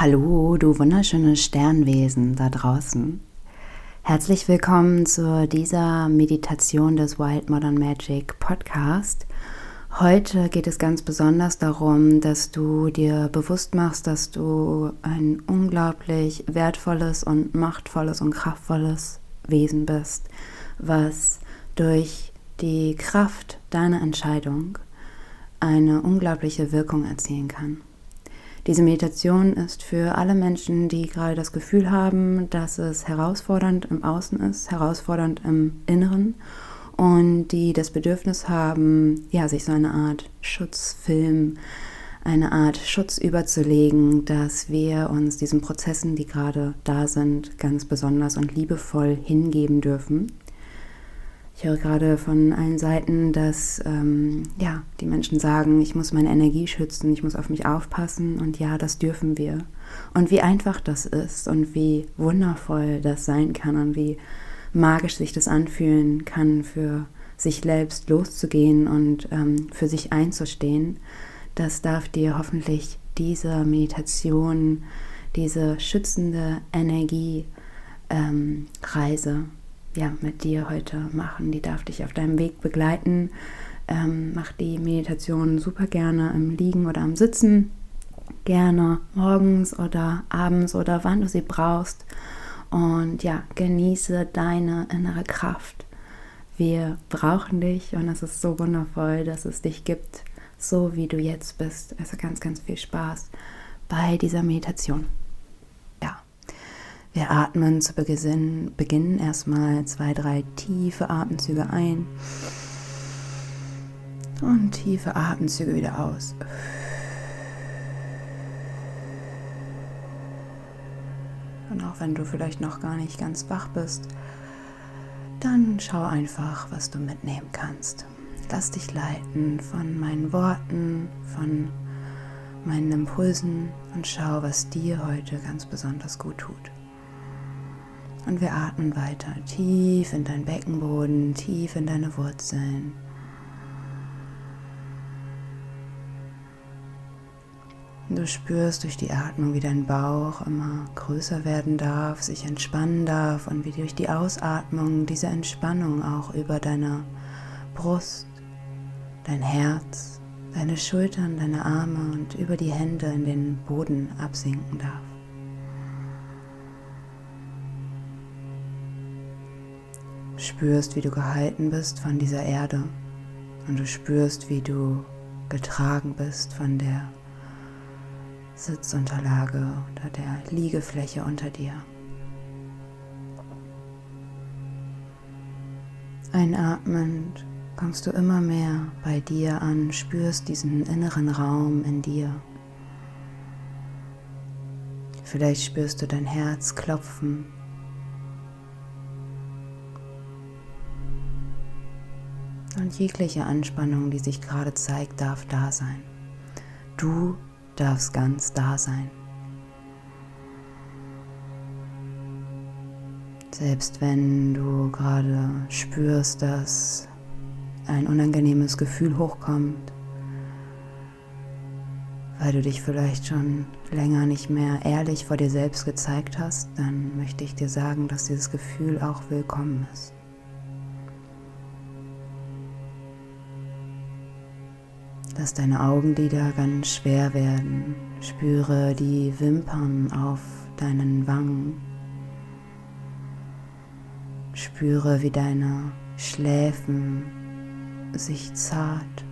Hallo, du wunderschönes Sternwesen da draußen. Herzlich willkommen zu dieser Meditation des Wild Modern Magic Podcast. Heute geht es ganz besonders darum, dass du dir bewusst machst, dass du ein unglaublich wertvolles und machtvolles und kraftvolles Wesen bist, was durch die Kraft deiner Entscheidung eine unglaubliche Wirkung erzielen kann. Diese Meditation ist für alle Menschen, die gerade das Gefühl haben, dass es herausfordernd im Außen ist, herausfordernd im Inneren und die das Bedürfnis haben, ja, sich so eine Art Schutzfilm, eine Art Schutz überzulegen, dass wir uns diesen Prozessen, die gerade da sind, ganz besonders und liebevoll hingeben dürfen ich höre gerade von allen Seiten, dass ähm, ja, die Menschen sagen, ich muss meine Energie schützen, ich muss auf mich aufpassen und ja, das dürfen wir. Und wie einfach das ist und wie wundervoll das sein kann und wie magisch sich das anfühlen kann, für sich selbst loszugehen und ähm, für sich einzustehen, das darf dir hoffentlich diese Meditation, diese schützende Energiereise ähm, ja, mit dir heute machen. Die darf dich auf deinem Weg begleiten. Ähm, mach die Meditation super gerne im Liegen oder am Sitzen. Gerne morgens oder abends oder wann du sie brauchst. Und ja, genieße deine innere Kraft. Wir brauchen dich und es ist so wundervoll, dass es dich gibt, so wie du jetzt bist. Also ganz, ganz viel Spaß bei dieser Meditation. Wir atmen zu Beginn erstmal zwei, drei tiefe Atemzüge ein und tiefe Atemzüge wieder aus. Und auch wenn du vielleicht noch gar nicht ganz wach bist, dann schau einfach, was du mitnehmen kannst. Lass dich leiten von meinen Worten, von meinen Impulsen und schau, was dir heute ganz besonders gut tut. Und wir atmen weiter tief in deinen Beckenboden, tief in deine Wurzeln. Du spürst durch die Atmung, wie dein Bauch immer größer werden darf, sich entspannen darf und wie durch die Ausatmung diese Entspannung auch über deine Brust, dein Herz, deine Schultern, deine Arme und über die Hände in den Boden absinken darf. Spürst, wie du gehalten bist von dieser Erde und du spürst, wie du getragen bist von der Sitzunterlage oder der Liegefläche unter dir. Einatmend kommst du immer mehr bei dir an, spürst diesen inneren Raum in dir. Vielleicht spürst du dein Herz klopfen und jegliche Anspannung, die sich gerade zeigt, darf da sein. Du darfst ganz da sein. Selbst wenn du gerade spürst, dass ein unangenehmes Gefühl hochkommt, weil du dich vielleicht schon länger nicht mehr ehrlich vor dir selbst gezeigt hast, dann möchte ich dir sagen, dass dieses Gefühl auch willkommen ist. Lass deine Augenlider ganz schwer werden. Spüre die Wimpern auf deinen Wangen. Spüre, wie deine Schläfen sich zart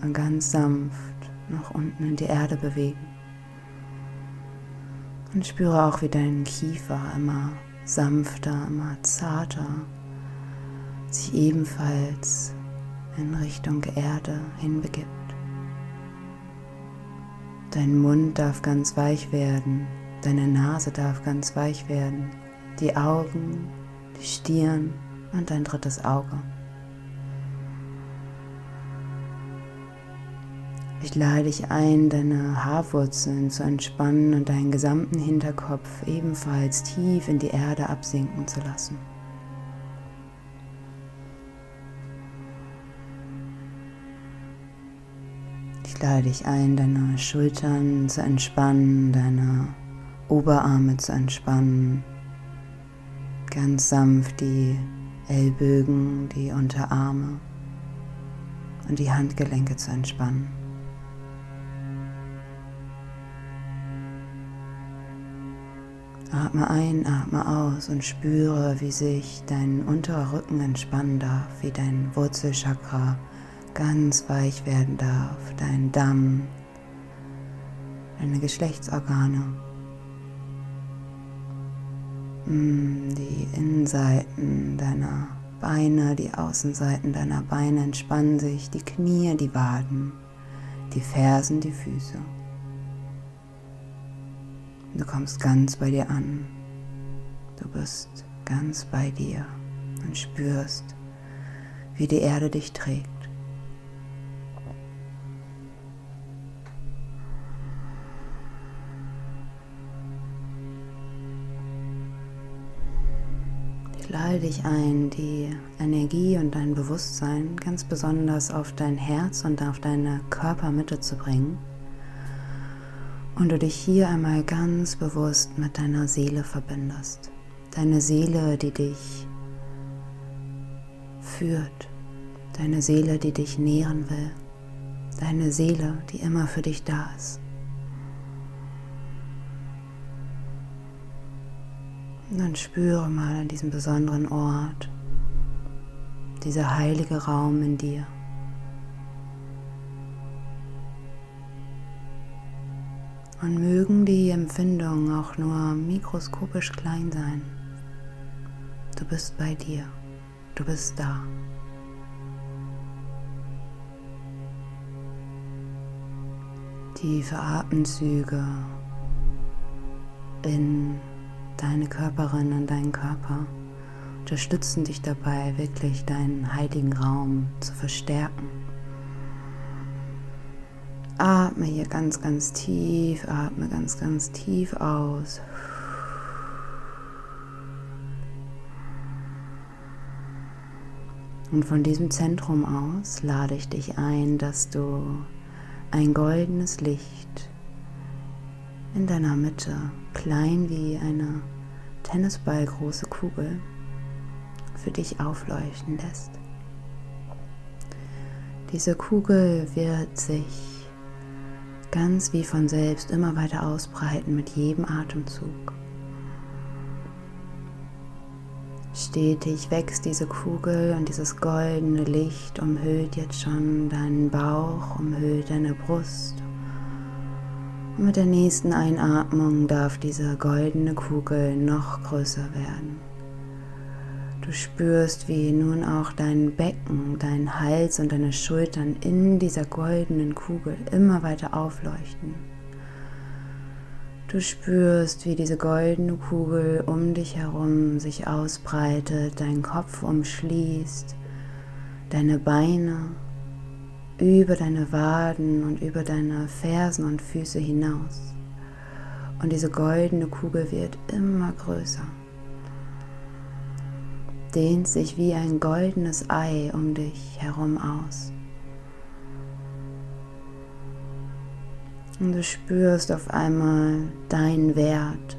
und ganz sanft nach unten in die Erde bewegen. Und spüre auch, wie dein Kiefer immer sanfter, immer zarter sich ebenfalls in Richtung Erde hinbegibt. Dein Mund darf ganz weich werden, deine Nase darf ganz weich werden, die Augen, die Stirn und dein drittes Auge. Ich lade dich ein, deine Haarwurzeln zu entspannen und deinen gesamten Hinterkopf ebenfalls tief in die Erde absinken zu lassen. Ich lade dich ein, deine Schultern zu entspannen, deine Oberarme zu entspannen, ganz sanft die Ellbögen, die Unterarme und die Handgelenke zu entspannen. Atme ein, atme aus und spüre, wie sich dein unterer Rücken entspannen darf, wie dein Wurzelchakra ganz weich werden darf, dein Damm, deine Geschlechtsorgane, mm, die Innenseiten deiner Beine, die Außenseiten deiner Beine entspannen sich, die Knie, die Waden, die Fersen, die Füße. Du kommst ganz bei dir an. Du bist ganz bei dir und spürst, wie die Erde dich trägt. Lade dich ein, die Energie und dein Bewusstsein ganz besonders auf dein Herz und auf deine Körpermitte zu bringen und du dich hier einmal ganz bewusst mit deiner Seele verbindest. Deine Seele, die dich führt. Deine Seele, die dich nähren will. Deine Seele, die immer für dich da ist. Und dann spüre mal an diesem besonderen Ort, dieser heilige Raum in dir. Und mögen die Empfindungen auch nur mikroskopisch klein sein. Du bist bei dir. Du bist da. Tiefe Atemzüge in deine Körperin, in deinen Körper unterstützen dich dabei, wirklich deinen heiligen Raum zu verstärken. Atme hier ganz, ganz tief, atme ganz, ganz tief aus. Und von diesem Zentrum aus lade ich dich ein, dass du ein goldenes Licht in deiner Mitte, klein wie eine Tennisballgroße Kugel, für dich aufleuchten lässt. Diese Kugel wird sich ganz wie von selbst immer weiter ausbreiten mit jedem Atemzug. Stetig wächst diese Kugel und dieses goldene Licht umhüllt jetzt schon deinen Bauch, umhüllt deine Brust. Mit der nächsten Einatmung darf diese goldene Kugel noch größer werden. Du spürst, wie nun auch dein Becken, dein Hals und deine Schultern in dieser goldenen Kugel immer weiter aufleuchten. Du spürst, wie diese goldene Kugel um dich herum sich ausbreitet, deinen Kopf umschließt, deine Beine über deine Waden und über deine Fersen und Füße hinaus. Und diese goldene Kugel wird immer größer dehnt sich wie ein goldenes Ei um dich herum aus. Und du spürst auf einmal deinen Wert.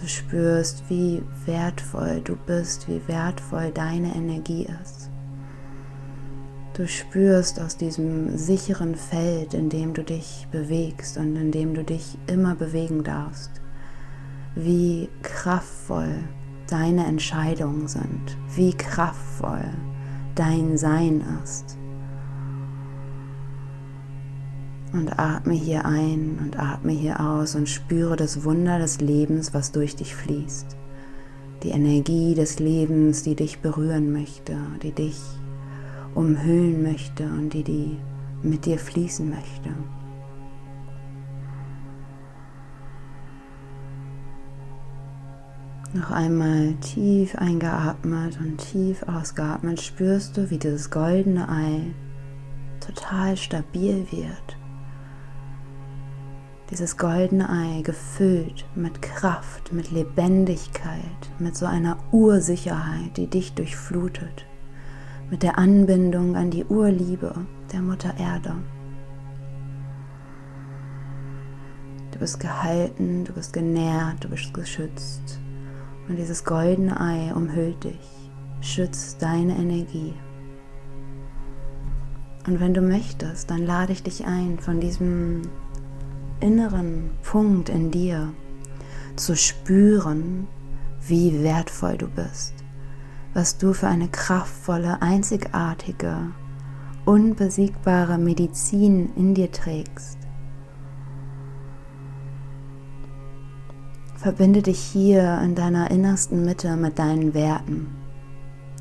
Du spürst, wie wertvoll du bist, wie wertvoll deine Energie ist. Du spürst aus diesem sicheren Feld, in dem du dich bewegst und in dem du dich immer bewegen darfst, wie kraftvoll deine Entscheidungen sind, wie kraftvoll dein Sein ist. Und atme hier ein und atme hier aus und spüre das Wunder des Lebens, was durch dich fließt. Die Energie des Lebens, die dich berühren möchte, die dich umhüllen möchte und die, die mit dir fließen möchte. Noch einmal tief eingeatmet und tief ausgeatmet spürst du, wie dieses goldene Ei total stabil wird. Dieses goldene Ei gefüllt mit Kraft, mit Lebendigkeit, mit so einer Ursicherheit, die dich durchflutet, mit der Anbindung an die Urliebe der Mutter Erde. bist gehalten, du bist genährt, du bist geschützt. Und dieses goldene Ei umhüllt dich, schützt deine Energie. Und wenn du möchtest, dann lade ich dich ein, von diesem inneren Punkt in dir zu spüren, wie wertvoll du bist, was du für eine kraftvolle, einzigartige, unbesiegbare Medizin in dir trägst. Verbinde dich hier in deiner innersten Mitte mit deinen Werten,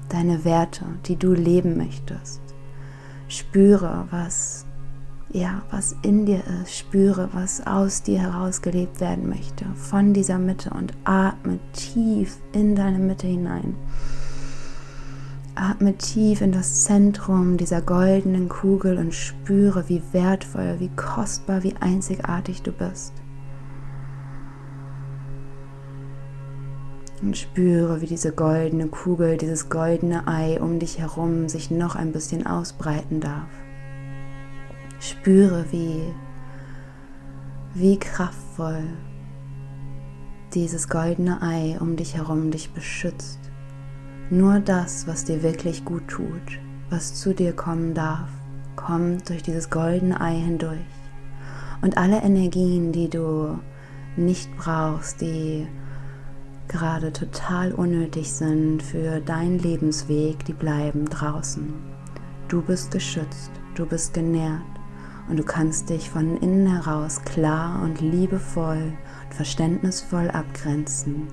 deine Werte, die du leben möchtest. Spüre, was ja, was in dir ist, spüre, was aus dir heraus gelebt werden möchte, von dieser Mitte und atme tief in deine Mitte hinein. Atme tief in das Zentrum dieser goldenen Kugel und spüre, wie wertvoll, wie kostbar, wie einzigartig du bist. Und spüre, wie diese goldene Kugel, dieses goldene Ei um dich herum sich noch ein bisschen ausbreiten darf. Spüre, wie, wie kraftvoll dieses goldene Ei um dich herum dich beschützt. Nur das, was dir wirklich gut tut, was zu dir kommen darf, kommt durch dieses goldene Ei hindurch. Und alle Energien, die du nicht brauchst, die gerade total unnötig sind für deinen Lebensweg, die bleiben draußen. Du bist geschützt, du bist genährt und du kannst dich von innen heraus klar und liebevoll und verständnisvoll abgrenzen.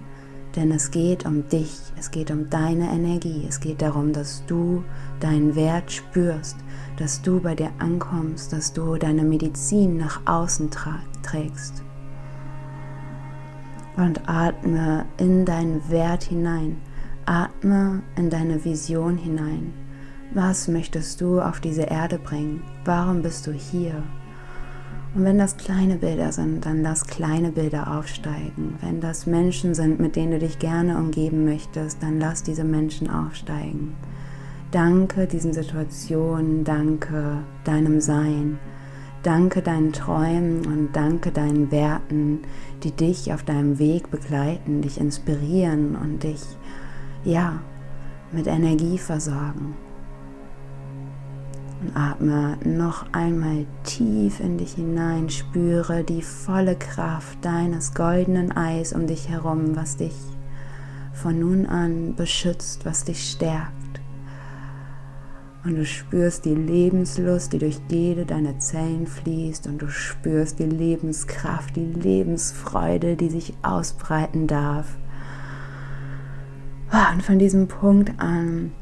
Denn es geht um dich, es geht um deine Energie, es geht darum, dass du deinen Wert spürst, dass du bei dir ankommst, dass du deine Medizin nach außen trägst und atme in deinen Wert hinein. Atme in deine Vision hinein. Was möchtest du auf diese Erde bringen? Warum bist du hier? Und wenn das kleine Bilder sind, dann lass kleine Bilder aufsteigen. Wenn das Menschen sind, mit denen du dich gerne umgeben möchtest, dann lass diese Menschen aufsteigen. Danke diesen Situationen, danke deinem Sein. Danke deinen Träumen und danke deinen Werten, die dich auf deinem Weg begleiten, dich inspirieren und dich, ja, mit Energie versorgen. Und atme noch einmal tief in dich hinein, spüre die volle Kraft deines goldenen Eis um dich herum, was dich von nun an beschützt, was dich stärkt. Und du spürst die Lebenslust, die durch jede deiner Zellen fließt. Und du spürst die Lebenskraft, die Lebensfreude, die sich ausbreiten darf. Ah, und von diesem Punkt an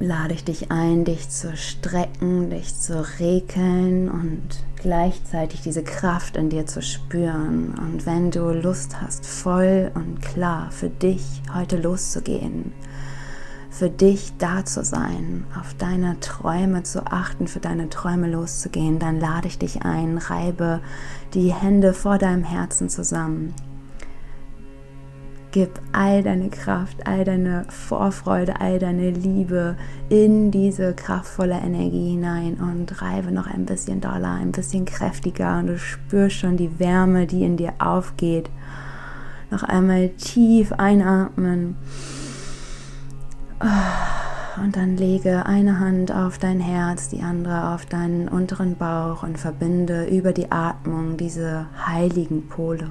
lade ich dich ein, dich zu strecken, dich zu rekeln und gleichzeitig diese Kraft in dir zu spüren. Und wenn du Lust hast, voll und klar für dich heute loszugehen, für dich da zu sein, auf deine Träume zu achten, für deine Träume loszugehen, dann lade ich dich ein, reibe die Hände vor deinem Herzen zusammen. Gib all deine Kraft, all deine Vorfreude, all deine Liebe in diese kraftvolle Energie hinein und reibe noch ein bisschen doller, ein bisschen kräftiger und du spürst schon die Wärme, die in dir aufgeht. Noch einmal tief einatmen. Und dann lege eine Hand auf dein Herz, die andere auf deinen unteren Bauch und verbinde über die Atmung diese heiligen Pole.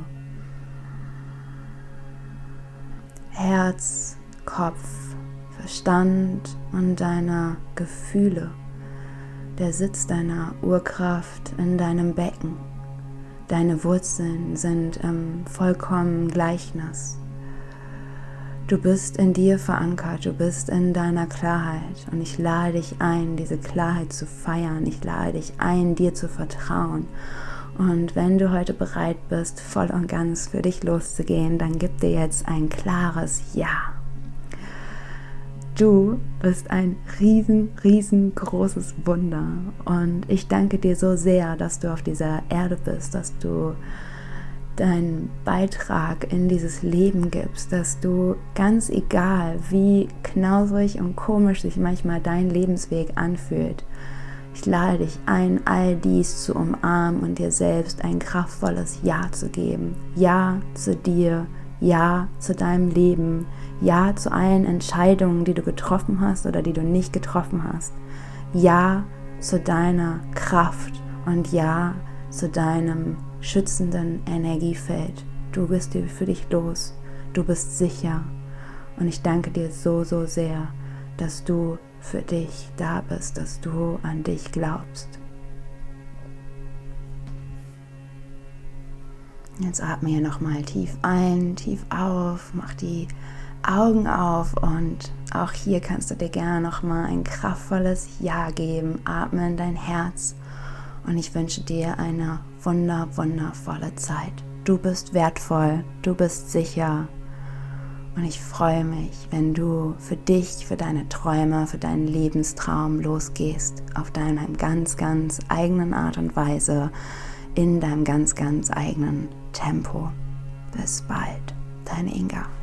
Herz, Kopf, Verstand und deine Gefühle. Der Sitz deiner Urkraft in deinem Becken. Deine Wurzeln sind im vollkommenen Gleichnis. Du bist in dir verankert, du bist in deiner Klarheit und ich lade dich ein, diese Klarheit zu feiern. Ich lade dich ein, dir zu vertrauen. Und wenn du heute bereit bist, voll und ganz für dich loszugehen, dann gib dir jetzt ein klares Ja. Du bist ein riesen, riesengroßes Wunder. Und ich danke dir so sehr, dass du auf dieser Erde bist, dass du deinen Beitrag in dieses Leben gibst, dass du ganz egal, wie knausrig und komisch sich manchmal dein Lebensweg anfühlt, Ich lade dich ein, all dies zu umarmen und dir selbst ein kraftvolles Ja zu geben. Ja zu dir, Ja zu deinem Leben, Ja zu allen Entscheidungen, die du getroffen hast oder die du nicht getroffen hast. Ja zu deiner Kraft und Ja zu deinem schützenden Energiefeld. Du bist für dich los, du bist sicher und ich danke dir so, so sehr, dass du für dich da bist, dass du an dich glaubst. Jetzt atme hier nochmal tief ein, tief auf, mach die Augen auf und auch hier kannst du dir gerne nochmal ein kraftvolles Ja geben. Atme in dein Herz und ich wünsche dir eine wunder, wundervolle Zeit. Du bist wertvoll, du bist sicher, und ich freue mich, wenn du für dich, für deine Träume, für deinen Lebenstraum losgehst, auf deiner ganz, ganz eigenen Art und Weise, in deinem ganz, ganz eigenen Tempo. Bis bald, deine Inga.